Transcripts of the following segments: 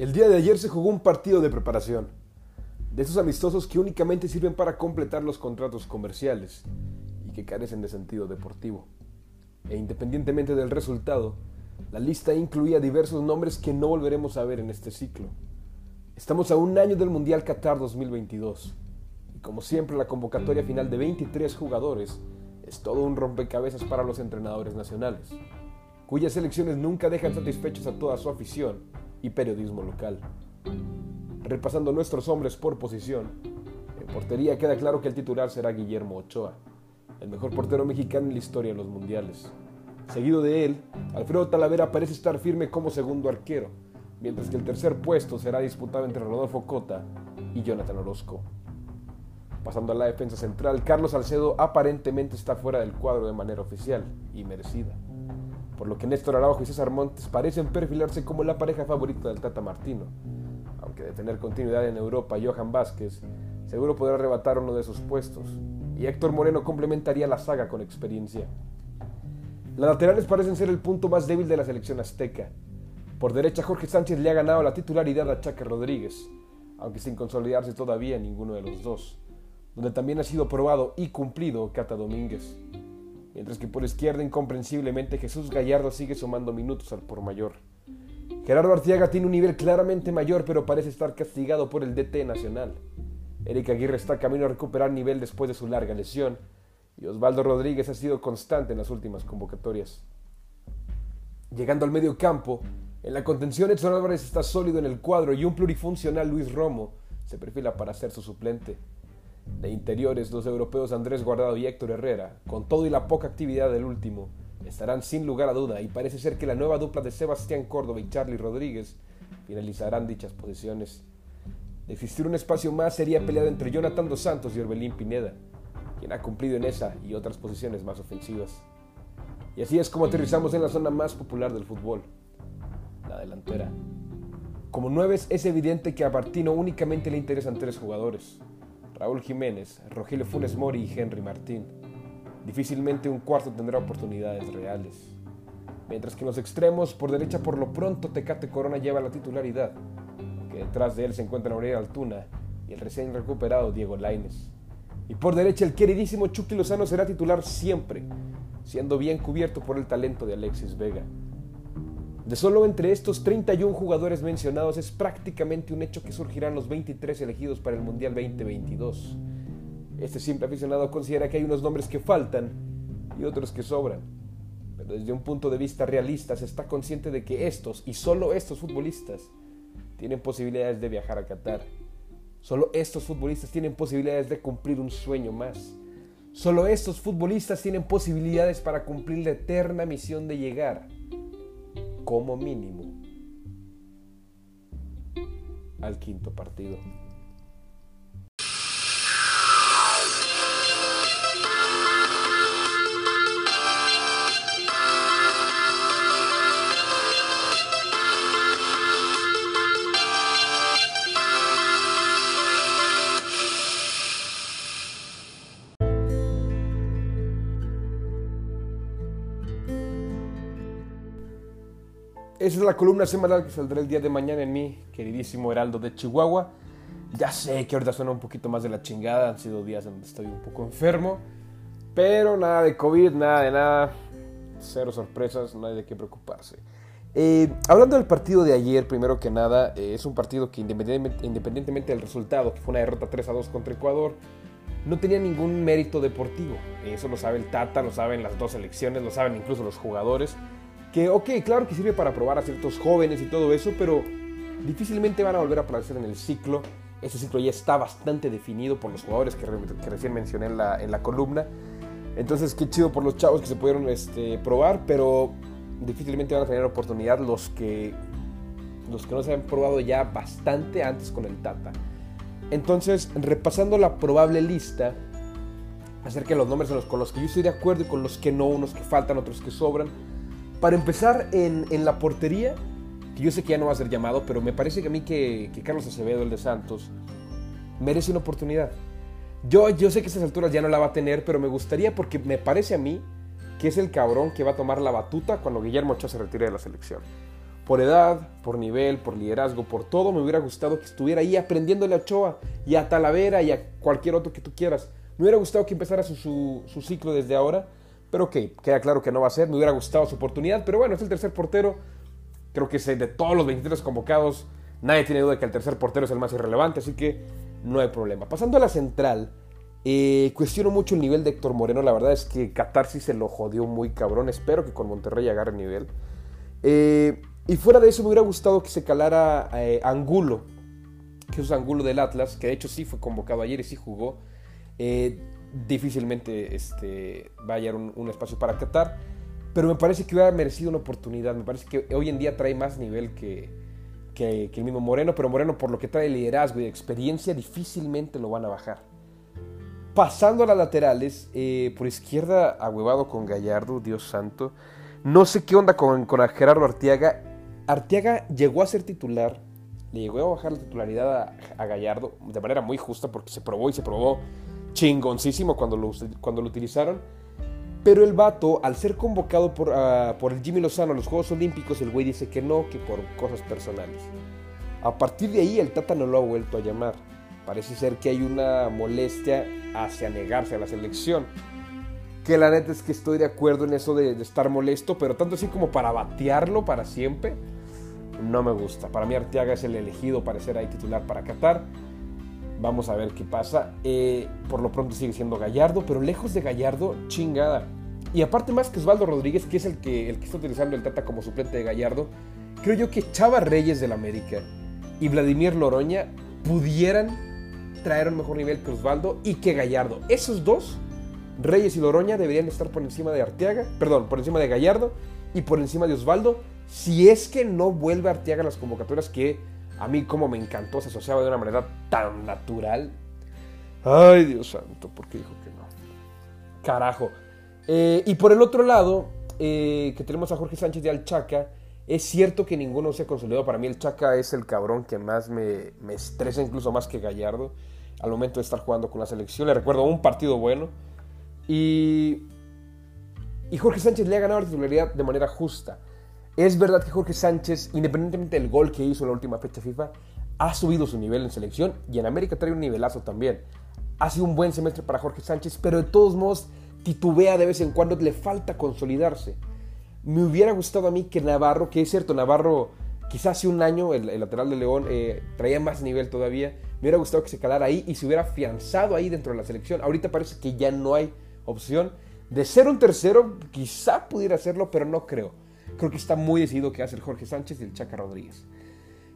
El día de ayer se jugó un partido de preparación, de esos amistosos que únicamente sirven para completar los contratos comerciales y que carecen de sentido deportivo. E independientemente del resultado, la lista incluía diversos nombres que no volveremos a ver en este ciclo. Estamos a un año del Mundial Qatar 2022 y como siempre la convocatoria final de 23 jugadores es todo un rompecabezas para los entrenadores nacionales, cuyas selecciones nunca dejan satisfechos a toda su afición y periodismo local. Repasando nuestros hombres por posición, en portería queda claro que el titular será Guillermo Ochoa, el mejor portero mexicano en la historia de los mundiales. Seguido de él, Alfredo Talavera parece estar firme como segundo arquero, mientras que el tercer puesto será disputado entre Rodolfo Cota y Jonathan Orozco. Pasando a la defensa central, Carlos Salcedo aparentemente está fuera del cuadro de manera oficial y merecida por lo que Néstor Araujo y César Montes parecen perfilarse como la pareja favorita del Tata Martino. Aunque de tener continuidad en Europa, Johan Vázquez seguro podrá arrebatar uno de sus puestos, y Héctor Moreno complementaría la saga con experiencia. Las laterales parecen ser el punto más débil de la selección azteca. Por derecha, Jorge Sánchez le ha ganado la titularidad a Chaca Rodríguez, aunque sin consolidarse todavía ninguno de los dos, donde también ha sido probado y cumplido Cata Domínguez mientras que por izquierda incomprensiblemente Jesús Gallardo sigue sumando minutos al por mayor. Gerardo Artiaga tiene un nivel claramente mayor, pero parece estar castigado por el DT nacional. Eric Aguirre está camino a recuperar nivel después de su larga lesión, y Osvaldo Rodríguez ha sido constante en las últimas convocatorias. Llegando al medio campo, en la contención Edson Álvarez está sólido en el cuadro y un plurifuncional Luis Romo se perfila para ser su suplente. De interiores, los europeos Andrés Guardado y Héctor Herrera, con todo y la poca actividad del último, estarán sin lugar a duda y parece ser que la nueva dupla de Sebastián Córdoba y Charlie Rodríguez finalizarán dichas posiciones. De existir un espacio más sería peleado entre Jonathan Dos Santos y Orbelín Pineda, quien ha cumplido en esa y otras posiciones más ofensivas. Y así es como aterrizamos en la zona más popular del fútbol, la delantera. Como nueves es evidente que a Martino únicamente le interesan tres jugadores, Raúl Jiménez, Rogelio Funes Mori y Henry Martín. Difícilmente un cuarto tendrá oportunidades reales. Mientras que en los extremos, por derecha por lo pronto Tecate Corona lleva la titularidad, que detrás de él se encuentra Aurelio Altuna y el recién recuperado Diego Laines. Y por derecha el queridísimo Chucky Lozano será titular siempre, siendo bien cubierto por el talento de Alexis Vega. De solo entre estos 31 jugadores mencionados es prácticamente un hecho que surgirán los 23 elegidos para el Mundial 2022. Este simple aficionado considera que hay unos nombres que faltan y otros que sobran. Pero desde un punto de vista realista se está consciente de que estos y solo estos futbolistas tienen posibilidades de viajar a Qatar. Solo estos futbolistas tienen posibilidades de cumplir un sueño más. Solo estos futbolistas tienen posibilidades para cumplir la eterna misión de llegar como mínimo al quinto partido. Esa es la columna semanal que saldrá el día de mañana en mi queridísimo Heraldo de Chihuahua. Ya sé que ahorita suena un poquito más de la chingada, han sido días donde estoy un poco enfermo, pero nada de COVID, nada de nada, cero sorpresas, no de qué preocuparse. Eh, hablando del partido de ayer, primero que nada, eh, es un partido que independientemente, independientemente, del resultado, que fue una derrota 3 a 2 contra Ecuador, no tenía ningún mérito deportivo. Eso lo sabe el Tata, lo saben las dos selecciones, lo saben incluso los jugadores que, ok, claro que sirve para probar a ciertos jóvenes y todo eso, pero difícilmente van a volver a aparecer en el ciclo. Ese ciclo ya está bastante definido por los jugadores que, recién mencioné en la, en la, columna. Entonces, qué chido por los chavos que se pudieron este, probar, pero difícilmente van a tener oportunidad los que, los que no se han probado ya bastante antes con el Tata. Entonces, repasando la probable lista acerca de los nombres con los que yo estoy de acuerdo y con los que no, unos que faltan, otros que sobran para empezar, en, la portería, que yo sé que ya no va a ser llamado, pero me parece que a mí que, Carlos Acevedo, el de Santos, merece una oportunidad. Yo, yo sé que a esas alturas ya no la va a tener, pero me gustaría porque me parece a mí que es el cabrón que va a tomar la batuta cuando Guillermo Ochoa se retire de la selección. Por edad, por nivel, por liderazgo, por todo, me hubiera gustado que estuviera ahí aprendiéndole a Ochoa y a Talavera y a cualquier otro que tú quieras. Me hubiera gustado que empezara su, su ciclo desde ahora, pero ok, queda claro que no va a ser. Me hubiera gustado su oportunidad, pero bueno, es el tercer portero. Creo que de todos los 23 convocados, nadie tiene duda de que el tercer portero es el más irrelevante, así que no hay problema. Pasando a la central, eh, cuestiono mucho el nivel de Héctor Moreno. La verdad es que Catarsis se lo jodió muy cabrón. Espero que con Monterrey agarre nivel. Eh, y fuera de eso, me hubiera gustado que se calara eh, Angulo, que es Angulo del Atlas, que de hecho sí fue convocado ayer y sí jugó. Difícilmente este, va a hallar un, espacio para Qatar. Pero me parece que hubiera merecido una oportunidad. Me parece que hoy en día trae más nivel que, que, el mismo Moreno. Pero Moreno, por lo que trae liderazgo y experiencia, difícilmente lo van a bajar. Pasando a las laterales, eh, por izquierda, ahuevado con Gallardo, Dios santo. No sé qué onda con, con Gerardo Arteaga. Arteaga llegó a ser titular, le llegó a bajar la titularidad a, Gallardo de manera muy justa porque se probó y se probó chingoncísimo cuando lo, cuando lo utilizaron. Pero el vato, al ser convocado por, ah, por el Jimmy Lozano a los Juegos Olímpicos, el güey dice que no, que por cosas personales. A partir de ahí, el Tata no lo ha vuelto a llamar. Parece ser que hay una molestia hacia negarse a la selección. Que la neta es que estoy de acuerdo en eso de, estar molesto, pero tanto así como para batearlo para siempre, no me gusta. Para mí Arteaga es el elegido para ser ahí titular para Qatar. Vamos a ver qué pasa. Eh, por lo pronto sigue siendo Gallardo, pero lejos de Gallardo, chingada. Y aparte más que Osvaldo Rodríguez, que es el que, el que está utilizando el Tata como suplente de Gallardo, creo yo que Chava Reyes del América y Vladimir Loroña pudieran traer un mejor nivel que Osvaldo y que Gallardo. Esos dos, Reyes y Loroña, deberían estar por encima de Arteaga, perdón, por encima de Gallardo y por encima de Osvaldo, si es que no vuelve Arteaga a las convocatorias que a mí como me encantó, se asociaba de una manera tan natural. Ay, Dios santo, ¿por qué dijo que no? Carajo. Eh, y por el otro lado, eh, que tenemos a Jorge Sánchez de Alchaca, es cierto que ninguno se ha consolidado. Para mí el Chaca es el cabrón que más me, estresa, incluso más que Gallardo, al momento de estar jugando con la selección. Le recuerdo un partido bueno. Y, y Jorge Sánchez le ha ganado la titularidad de manera justa. Es verdad que Jorge Sánchez, independientemente del gol que hizo en la última fecha FIFA, ha subido su nivel en selección y en América trae un nivelazo también. Ha sido un buen semestre para Jorge Sánchez, pero de todos modos titubea de vez en cuando, le falta consolidarse. Me hubiera gustado a mí que Navarro, que es cierto, Navarro quizás hace un año, el, lateral de León, eh, traía más nivel todavía. Me hubiera gustado que se calara ahí y se hubiera afianzado ahí dentro de la selección. Ahorita parece que ya no hay opción. De ser un tercero, quizá pudiera hacerlo, pero no creo. Creo que está muy decidido que hacer Jorge Sánchez y el Chaca Rodríguez.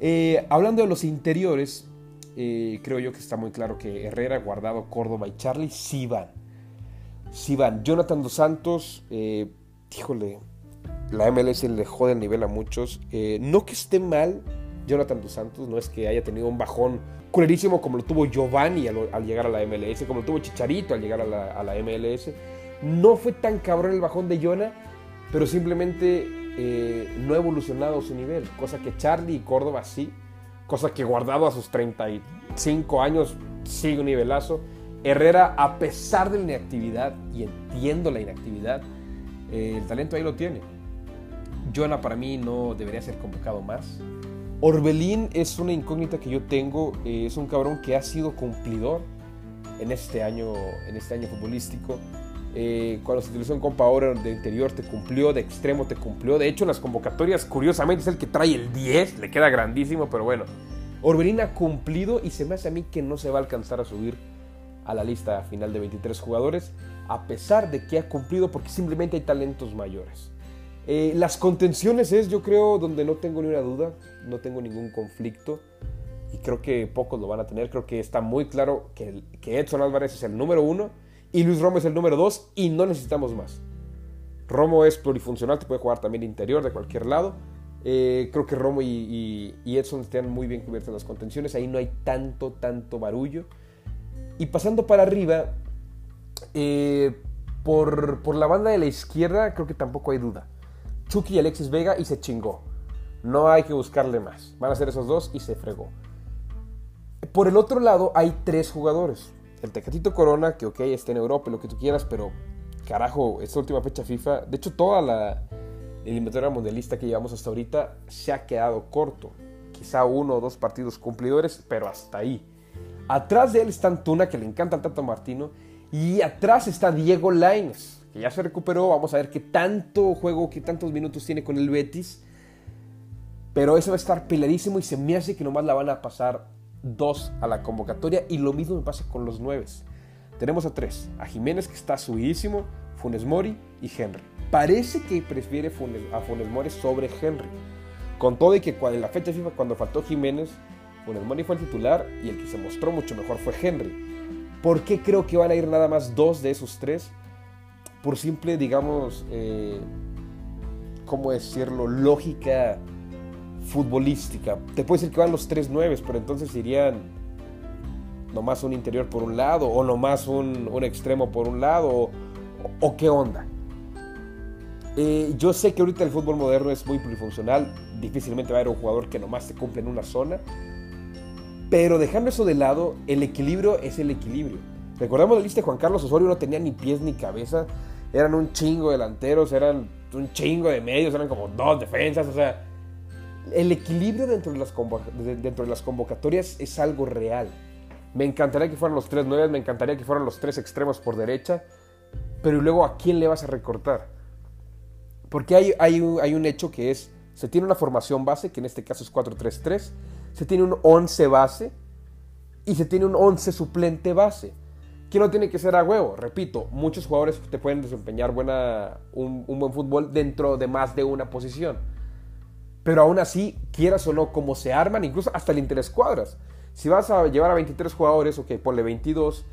Eh, hablando de los interiores, eh, creo yo que está muy claro que Herrera, Guardado, Córdoba y Charlie sí van. Sí van. Jonathan Dos Santos, híjole, la MLS le jode el nivel a muchos. Eh, no que esté mal Jonathan Dos Santos, no es que haya tenido un bajón culerísimo como lo tuvo Giovanni al, llegar a la MLS, como lo tuvo Chicharito al llegar a la, MLS. No fue tan cabrón el bajón de Jonah, pero simplemente eh, no ha evolucionado su nivel, cosa que Charlie y Córdoba sí, cosa que guardado a sus 35 años sigue un nivelazo. Herrera, a pesar de la inactividad, y entiendo la inactividad, eh, el talento ahí lo tiene Jonah para mí no debería ser convocado más. Orbelín es una incógnita que yo tengo, eh, es un cabrón que ha sido cumplidor en este año, en este año futbolístico. Eh, cuando se utilizó en Copa Oro de interior te cumplió, de extremo te cumplió. De hecho, en las convocatorias, curiosamente, es el que trae el 10, le queda grandísimo, pero bueno. Orbelín ha cumplido y se me hace a mí que no se va a alcanzar a subir a la lista final de 23 jugadores, a pesar de que ha cumplido porque simplemente hay talentos mayores. Eh, las contenciones es, yo creo, donde no tengo ni una duda, no tengo ningún conflicto y creo que pocos lo van a tener. Creo que está muy claro que, que Edson Álvarez es el número uno y Luis Romo es el número dos y no necesitamos más. Romo es plurifuncional, te puede jugar también interior de cualquier lado. Eh, creo que Romo y, Edson están muy bien cubiertos en las contenciones, ahí no hay tanto, tanto barullo. Y pasando para arriba, eh, por, por la banda de la izquierda, creo que tampoco hay duda. Chucky y Alexis Vega y se chingó. No hay que buscarle más. Van a ser esos dos y se fregó. Por el otro lado hay tres jugadores. El Tecatito Corona, que ok, está en Europa, lo que tú quieras, pero carajo, esta última fecha FIFA, de hecho toda la, el eliminatoria mundialista que llevamos hasta ahorita se ha quedado corto. Quizá uno o dos partidos cumplidores, pero hasta ahí. Atrás de él está Antuna, que le encanta tanto a Martino. Y atrás está Diego Lainez, que ya se recuperó. Vamos a ver qué tanto juego, qué tantos minutos tiene con el Betis. Pero eso va a estar peleadísimo y se me hace que nomás la van a pasar dos a la convocatoria. Y lo mismo me pasa con los nueves. Tenemos a tres. A Jiménez, que está subidísimo, Funes Mori y Henry. Parece que prefiere a Funes Mori sobre Henry. Con todo y que en la fecha FIFA, cuando faltó Jiménez, Funes Mori fue el titular y el que se mostró mucho mejor fue Henry. ¿Por qué creo que van a ir nada más dos de esos tres? Por simple, digamos, eh, ¿cómo decirlo? Lógica futbolística. Te puedo decir que van los tres nueves, pero entonces irían nomás un interior por un lado, o nomás un, un extremo por un lado, o, qué onda. Eh, yo sé que ahorita el fútbol moderno es muy polifuncional, difícilmente va a haber un jugador que nomás se cumple en una zona, pero dejando eso de lado, el equilibrio es el equilibrio. Recordemos la lista de Juan Carlos Osorio, no tenía ni pies ni cabeza, eran un chingo delanteros, eran un chingo de medios, eran como dos defensas, o sea, el equilibrio dentro de las, dentro de las convocatorias es algo real. Me encantaría que fueran los tres nueve, me encantaría que fueran los tres extremos por derecha, pero luego a quién le vas a recortar. Porque hay, hay, un, hay un hecho que es, se tiene una formación base, que en este caso es 4-3-3, se tiene un 11 base y se tiene un 11 suplente base. Que no tiene que ser a huevo, repito, muchos jugadores te pueden desempeñar buena, un, un buen fútbol dentro de más de una posición. Pero aún así, quieras o no, como se arman, incluso hasta el interescuadras. Si vas a llevar a 23 jugadores, ok, ponle 22,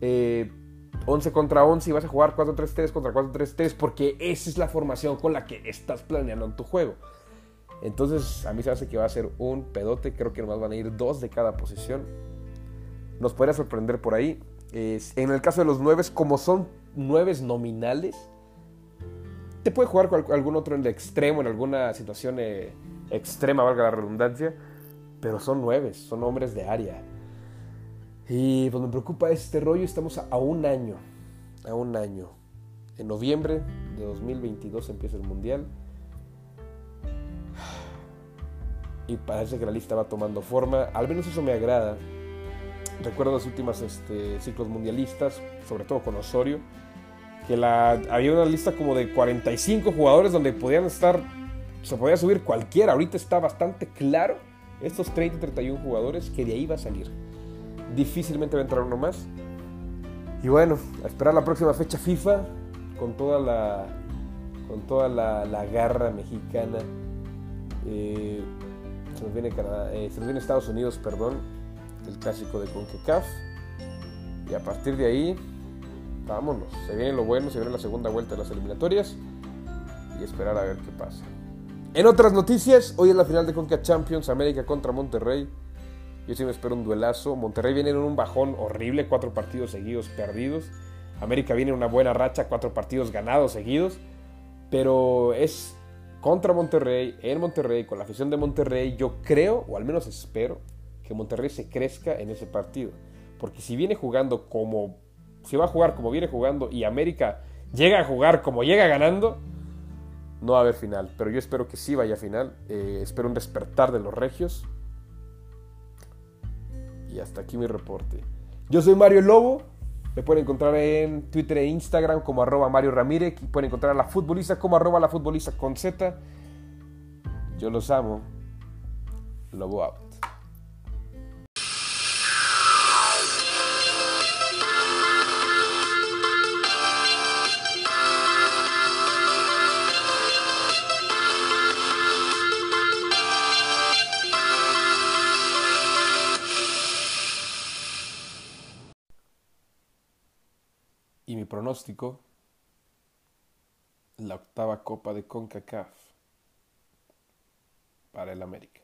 eh, 11 contra 11 y vas a jugar 4-3-3 contra 4-3-3 porque esa es la formación con la que estás planeando en tu juego. Entonces, a mí se hace que va a ser un pedote. Creo que nomás van a ir dos de cada posición. Nos podría sorprender por ahí. en el caso de los 9, como son 9 nominales, te puede jugar con algún otro en el extremo, en alguna situación eh, extrema, valga la redundancia. Pero son 9, son hombres de área. Y pues me preocupa este rollo, estamos a, un año, a un año. En noviembre de 2022 empieza el Mundial. Y parece que la lista va tomando forma. Al menos eso me agrada. Recuerdo los últimos este, ciclos mundialistas, sobre todo con Osorio, que la, había una lista como de 45 jugadores donde podían estar, se podía subir cualquiera. Ahorita está bastante claro estos 30 31 jugadores que de ahí va a salir difícilmente va a entrar uno más. Y bueno, a esperar la próxima fecha FIFA con toda la, con toda la, garra mexicana. Eh, se, nos viene eh, se nos viene Estados Unidos, perdón, el clásico de CONCACAF. Y a partir de ahí, vámonos. Se viene lo bueno, se viene la segunda vuelta de las eliminatorias. Y esperar a ver qué pasa. En otras noticias, hoy es la final de CONCACAF Champions, América contra Monterrey. Yo sí me espero un duelazo. Monterrey viene en un bajón horrible, cuatro partidos seguidos perdidos. América viene en una buena racha, cuatro partidos ganados seguidos. Pero es contra Monterrey, en Monterrey, con la afición de Monterrey. Yo creo, o al menos espero, que Monterrey se crezca en ese partido. Porque si viene jugando como. Si va a jugar como viene jugando y América llega a jugar como llega ganando, no va a haber final. Pero yo espero que sí vaya a final. Eh, espero un despertar de los regios. Y hasta aquí mi reporte. Yo soy Mario Lobo. Me pueden encontrar en Twitter e Instagram como arroba Mario Ramírez. Y pueden encontrar a la futbolista como arroba la futbolista con Z. Yo los amo. Lobo. La octava copa de CONCACAF para el América.